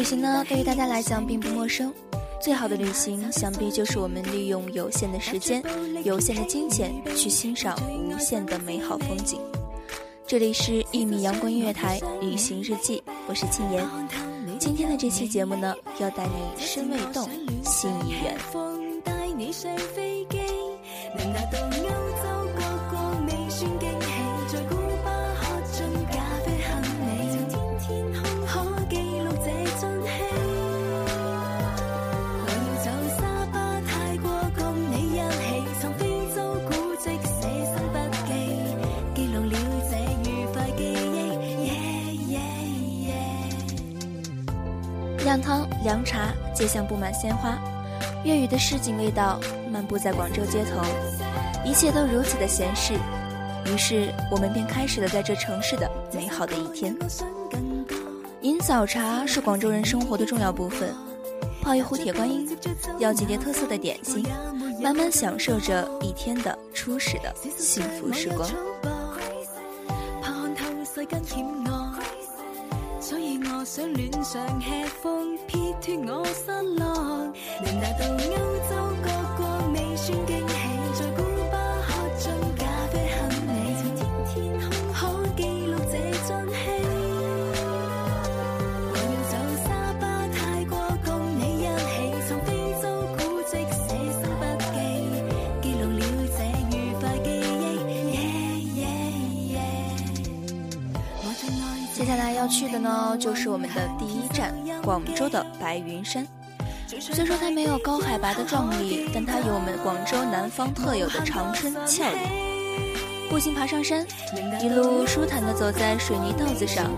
旅行呢，对于大家来讲并不陌生。最好的旅行，想必就是我们利用有限的时间、有限的金钱，去欣赏无限的美好风景。这里是一米阳光音乐台旅行日记，我是庆言。今天的这期节目呢，要带你身未动，心已远。凉茶，街巷布满鲜花，粤语的市井味道漫步在广州街头，一切都如此的闲适。于是我们便开始了在这城市的美好的一天。饮早茶是广州人生活的重要部分，泡一壶铁观音，要几碟特色的点心，慢慢享受着一天的初始的幸福时光。所以我想恋上吃风，撇脱我失落。能达到欧洲各国未算劲。接下来要去的呢，就是我们的第一站——广州的白云山。虽说它没有高海拔的壮丽，但它有我们广州南方特有的长春俏丽。步行爬上山，一路舒坦地走在水泥道子上，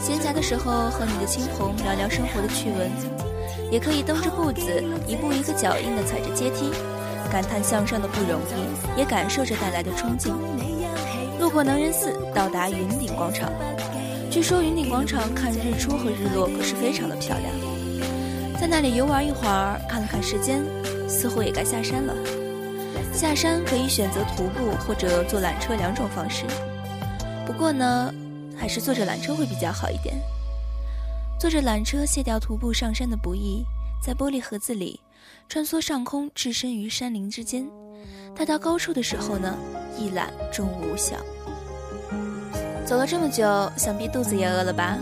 闲暇的时候和你的亲朋聊聊生活的趣闻，也可以蹬着步子，一步一个脚印地踩着阶梯，感叹向上的不容易，也感受着带来的冲劲。路过能仁寺，到达云顶广场。据说云顶广场看日出和日落可是非常的漂亮，在那里游玩一会儿，看了看时间，似乎也该下山了。下山可以选择徒步或者坐缆车两种方式，不过呢，还是坐着缆车会比较好一点。坐着缆车卸掉徒步上山的不易，在玻璃盒子里穿梭上空，置身于山林之间。待到高处的时候呢，一覽眾無想。走了这么久，想必肚子也饿了吧？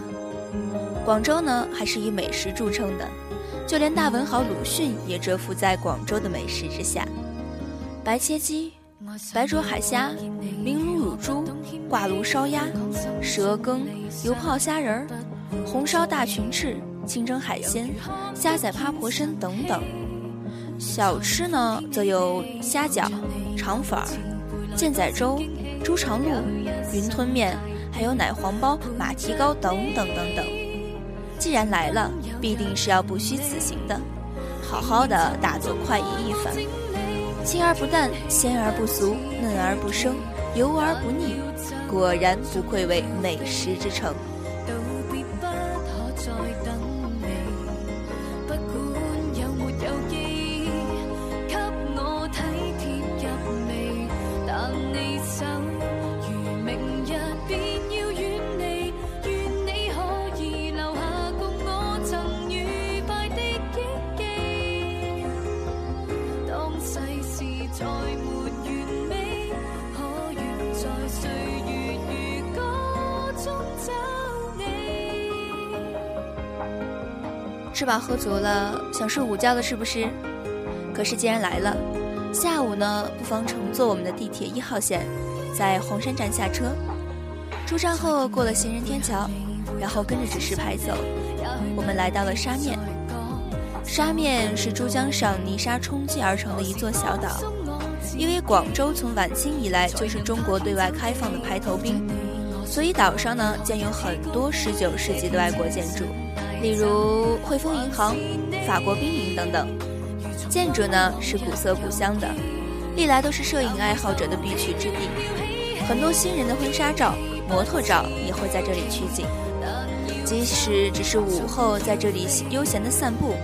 广州呢，还是以美食著称的，就连大文豪鲁迅也蟄伏在广州的美食之下。白切鸡、白灼海虾、明爐乳猪、挂炉烧鸭、蛇羹、油泡虾仁儿、红烧大群翅、清蒸海鲜、虾仔趴婆参等等。小吃呢，则有虾饺、肠粉、健仔粥、猪肠露、云吞面。还有奶黄包、马蹄糕等等等等。既然来了，必定是要不虚此行的，好好的大做快意一番。清而不淡，鲜而不俗，嫩而不生，油而不腻，果然不愧为美食之城。吃饱喝足了，想睡午觉了，是不是？可是既然来了，下午呢，不妨乘坐我们的地铁一号线，在黃山站下车。出站后过了行人天桥，然后跟着指示牌走，我们来到了沙面。沙面是珠江上泥沙冲积而成的一座小岛。因为广州从晚清以来就是中国对外开放的排头兵，所以岛上呢建有很多19世纪的外国建筑，例如汇丰银行、法国兵营等等。建筑呢是古色古香的，历来都是摄影爱好者的必去之地。很多新人的婚纱照、模特照也会在这里取景。即使只是午后在这里悠闲的散步，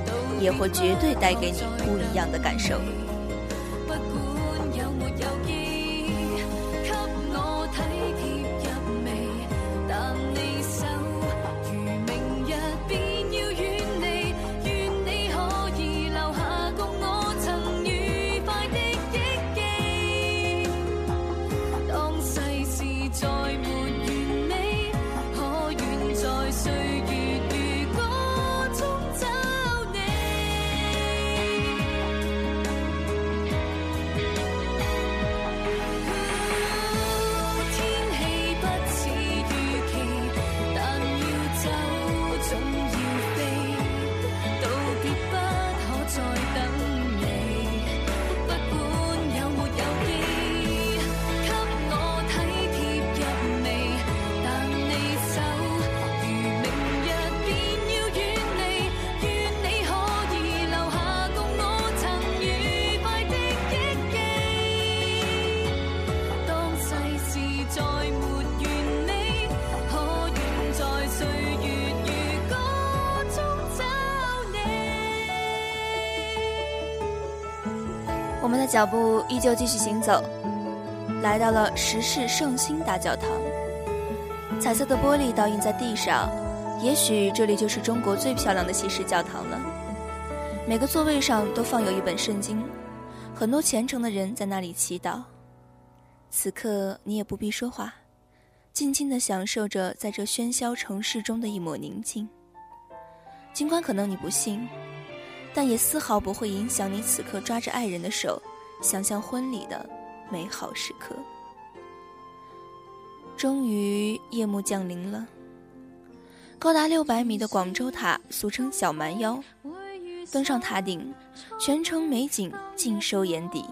也会绝对带给你不一样的感受。我们的脚步依旧继续行走，来到了石室圣心大教堂。彩色的玻璃倒映在地上，也许这里就是中国最漂亮的西式教堂了。每个座位上都放有一本圣经，很多虔诚的人在那里祈祷。此刻你也不必说话，静静地享受着在这喧嚣城市中的一抹宁静。尽管可能你不信。但也丝毫不会影响你此刻抓着爱人的手，想象婚礼的美好时刻。终于夜幕降临了，高达六百米的广州塔，俗称小蛮腰，登上塔顶，全城美景尽收眼底，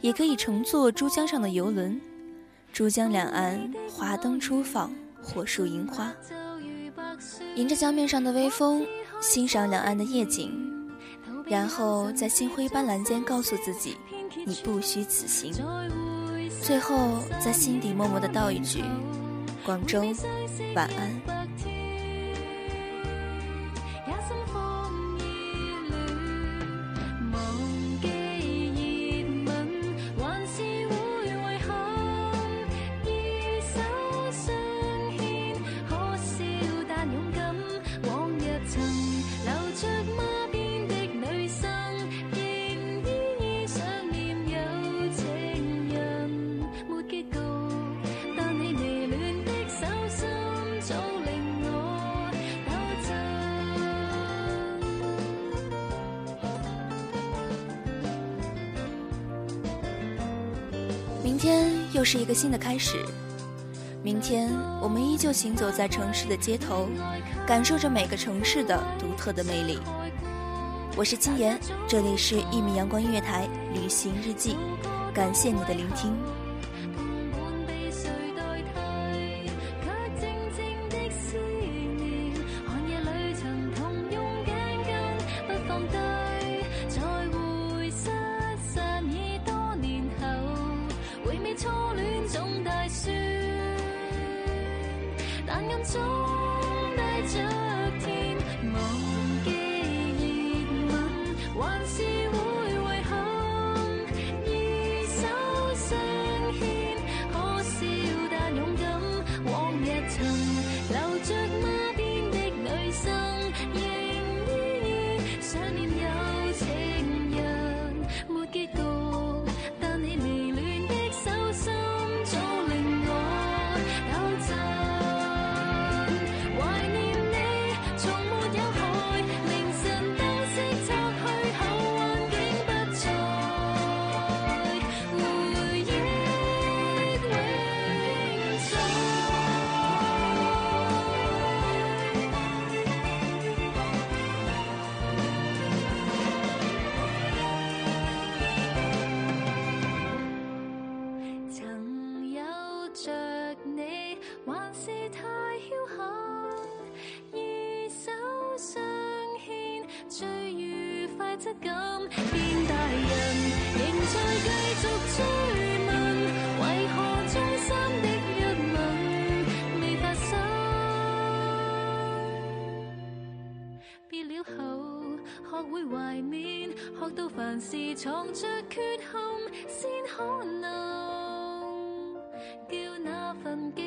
也可以乘坐珠江上的游轮，珠江两岸华灯初放，火树银花，迎着江面上的微风，欣赏两岸的夜景。然后在星辉斑斓间告诉自己，你不虚此行。最后在心底默默的道一句：广州，晚安。明天又是一个新的开始。明天我们依旧行走在城市的街头，感受着每个城市的独特的魅力。我是金言，这里是一米阳光音乐台旅行日记，感谢你的聆听。愉快质感。变大人，仍在继续追问，为何中三的一吻未发生？别了后，学会怀缅，学到凡事藏着缺陷，先可能叫那份记。